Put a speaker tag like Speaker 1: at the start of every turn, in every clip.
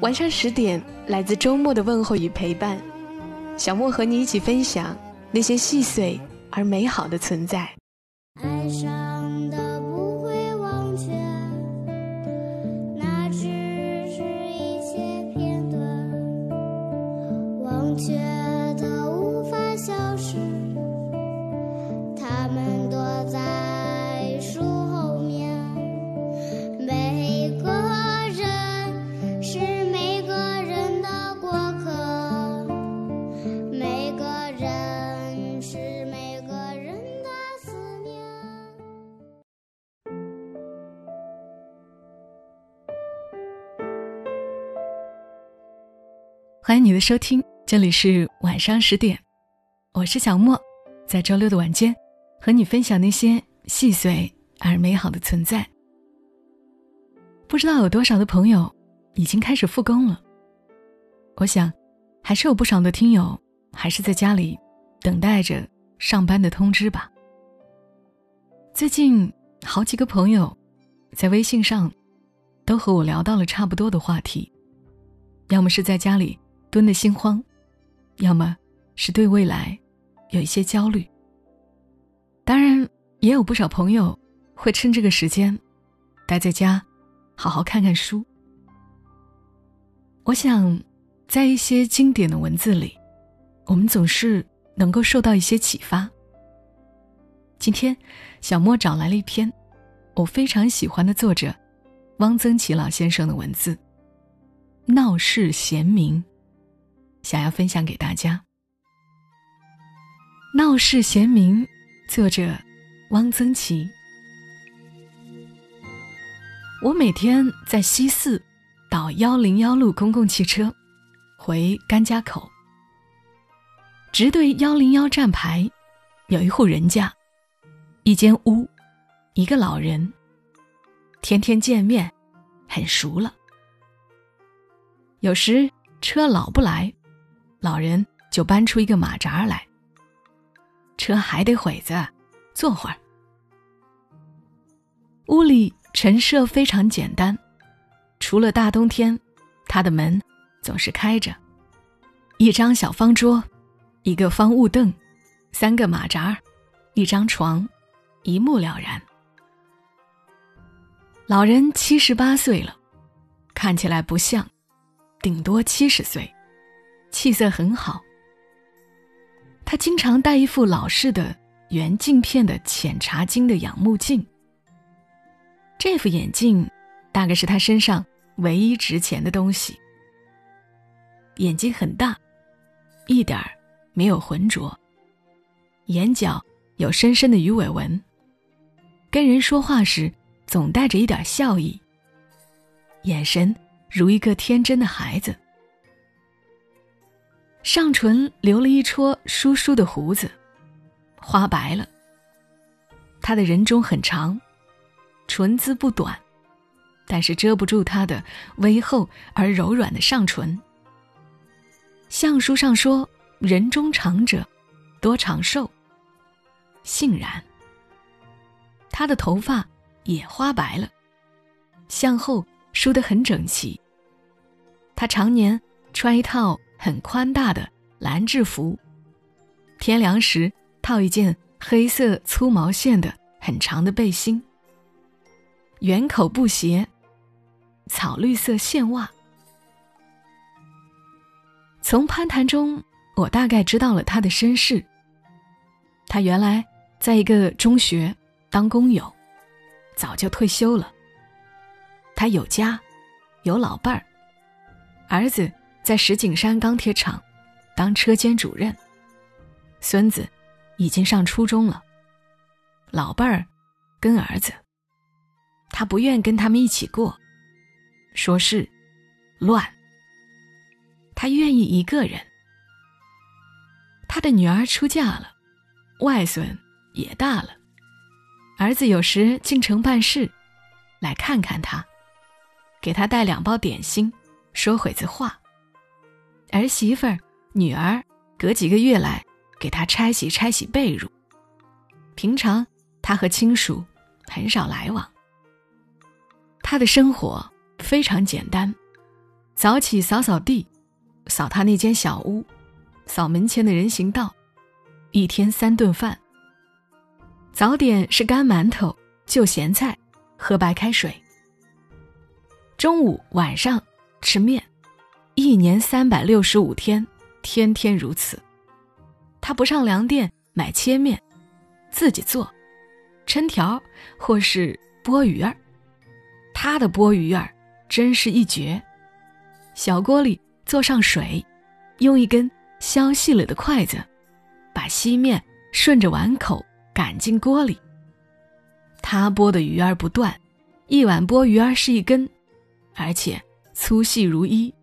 Speaker 1: 晚上十点，来自周末的问候与陪伴，小莫和你一起分享那些细碎而美好的存在。
Speaker 2: 欢迎你的收听，这里是晚上十点，我是小莫，在周六的晚间和你分享那些细碎而美好的存在。不知道有多少的朋友已经开始复工了，我想还是有不少的听友还是在家里等待着上班的通知吧。最近好几个朋友在微信上都和我聊到了差不多的话题，要么是在家里。蹲的心慌，要么是对未来有一些焦虑。当然，也有不少朋友会趁这个时间待在家，好好看看书。我想，在一些经典的文字里，我们总是能够受到一些启发。今天，小莫找来了一篇我非常喜欢的作者汪曾祺老先生的文字，《闹市贤明》。想要分享给大家，《闹市贤明》作者汪曾祺。我每天在西四倒幺零幺路公共汽车回甘家口，直对幺零幺站牌有一户人家，一间屋，一个老人，天天见面，很熟了。有时车老不来。老人就搬出一个马扎来，车还得会子，坐会儿。屋里陈设非常简单，除了大冬天，他的门总是开着，一张小方桌，一个方木凳，三个马扎，一张床，一目了然。老人七十八岁了，看起来不像，顶多七十岁。气色很好。他经常戴一副老式的圆镜片的浅茶金的仰目镜。这副眼镜大概是他身上唯一值钱的东西。眼睛很大，一点儿没有浑浊。眼角有深深的鱼尾纹。跟人说话时总带着一点笑意。眼神如一个天真的孩子。上唇留了一撮疏疏的胡子，花白了。他的人中很长，唇姿不短，但是遮不住他的微厚而柔软的上唇。相书上说，人中长者多长寿。杏然。他的头发也花白了，向后梳得很整齐。他常年穿一套。很宽大的蓝制服，天凉时套一件黑色粗毛线的很长的背心，圆口布鞋，草绿色线袜。从攀谈中，我大概知道了他的身世。他原来在一个中学当工友，早就退休了。他有家，有老伴儿，儿子。在石景山钢铁厂当车间主任。孙子已经上初中了，老伴儿跟儿子，他不愿跟他们一起过，说是乱。他愿意一个人。他的女儿出嫁了，外孙也大了，儿子有时进城办事，来看看他，给他带两包点心，说会子话。儿媳妇儿、女儿隔几个月来给他拆洗拆洗被褥。平常他和亲属很少来往。他的生活非常简单，早起扫扫地，扫他那间小屋，扫门前的人行道，一天三顿饭。早点是干馒头、就咸菜，喝白开水。中午、晚上吃面。一年三百六十五天，天天如此。他不上粮店买切面，自己做抻条或是剥鱼儿。他的剥鱼儿真是一绝。小锅里做上水，用一根削细了的筷子，把稀面顺着碗口赶进锅里。他剥的鱼儿不断，一碗剥鱼儿是一根，而且粗细如一。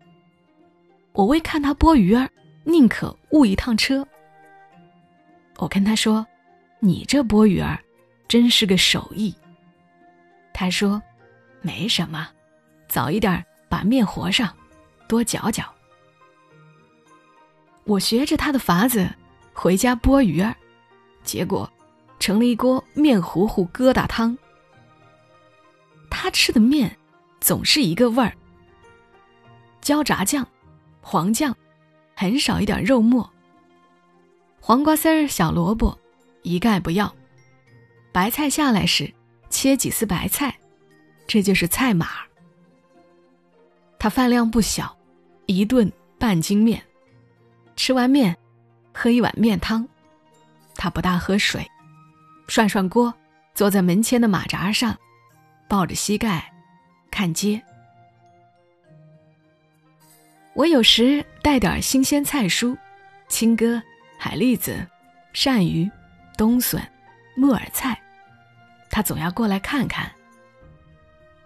Speaker 2: 我为看他剥鱼儿，宁可误一趟车。我跟他说：“你这剥鱼儿，真是个手艺。”他说：“没什么，早一点把面和上，多搅搅。”我学着他的法子，回家剥鱼儿，结果成了一锅面糊糊疙瘩汤。他吃的面总是一个味儿，焦炸酱。黄酱，很少一点肉末。黄瓜丝儿、小萝卜，一概不要。白菜下来时，切几丝白菜，这就是菜码。他饭量不小，一顿半斤面。吃完面，喝一碗面汤。他不大喝水，涮涮锅，坐在门前的马扎上，抱着膝盖，看街。我有时带点新鲜菜蔬，青稞、海蛎子、鳝鱼、冬笋、木耳菜，他总要过来看看。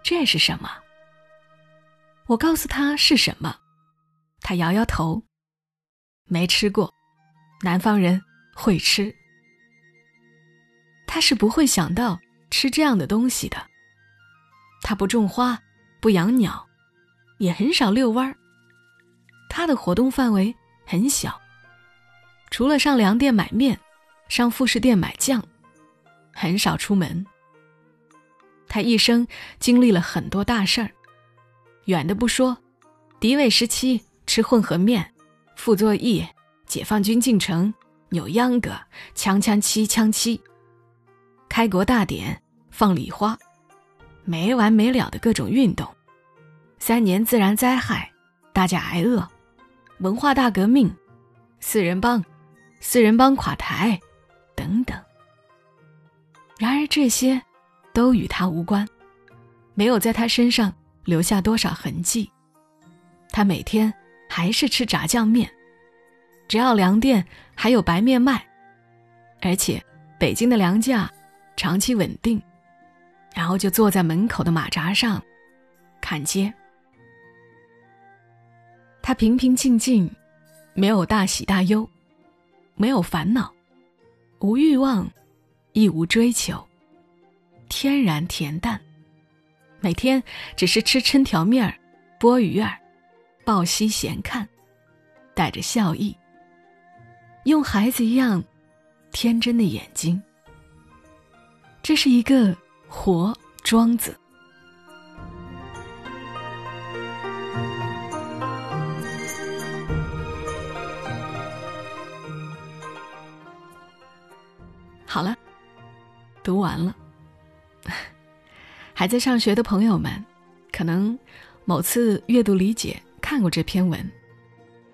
Speaker 2: 这是什么？我告诉他是什么，他摇摇头，没吃过。南方人会吃，他是不会想到吃这样的东西的。他不种花，不养鸟，也很少遛弯儿。他的活动范围很小，除了上粮店买面，上副食店买酱，很少出门。他一生经历了很多大事儿，远的不说，敌伪时期吃混合面，傅作义，解放军进城扭秧歌，枪枪七枪七，开国大典放礼花，没完没了的各种运动，三年自然灾害，大家挨饿。文化大革命，四人帮，四人帮垮台，等等。然而这些都与他无关，没有在他身上留下多少痕迹。他每天还是吃炸酱面，只要粮店还有白面卖，而且北京的粮价长期稳定，然后就坐在门口的马扎上看街。他平平静静，没有大喜大忧，没有烦恼，无欲望，亦无追求，天然恬淡。每天只是吃抻条面儿，剥鱼儿，抱膝闲看，带着笑意，用孩子一样天真的眼睛。这是一个活庄子。好了，读完了。还在上学的朋友们，可能某次阅读理解看过这篇文，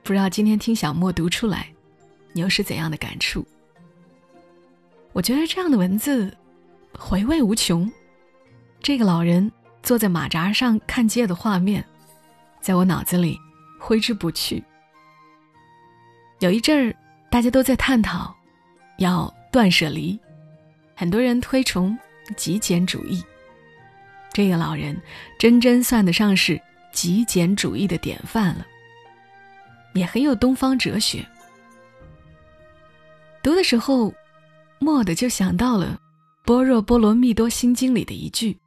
Speaker 2: 不知道今天听小莫读出来，你又是怎样的感触？我觉得这样的文字回味无穷。这个老人坐在马扎上看街的画面，在我脑子里挥之不去。有一阵儿，大家都在探讨要。断舍离，很多人推崇极简主义。这个老人真真算得上是极简主义的典范了，也很有东方哲学。读的时候，蓦地就想到了《般若波罗蜜多心经》里的一句：“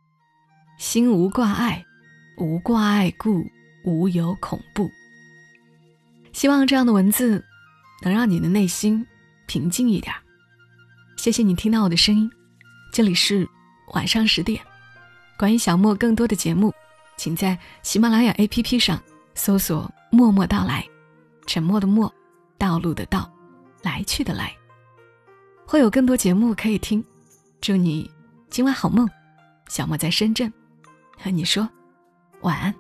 Speaker 2: 心无挂碍，无挂碍故，无有恐怖。”希望这样的文字能让你的内心平静一点儿。谢谢你听到我的声音，这里是晚上十点。关于小莫更多的节目，请在喜马拉雅 APP 上搜索“默默到来”，沉默的默，道路的道，来去的来，会有更多节目可以听。祝你今晚好梦，小莫在深圳和你说晚安。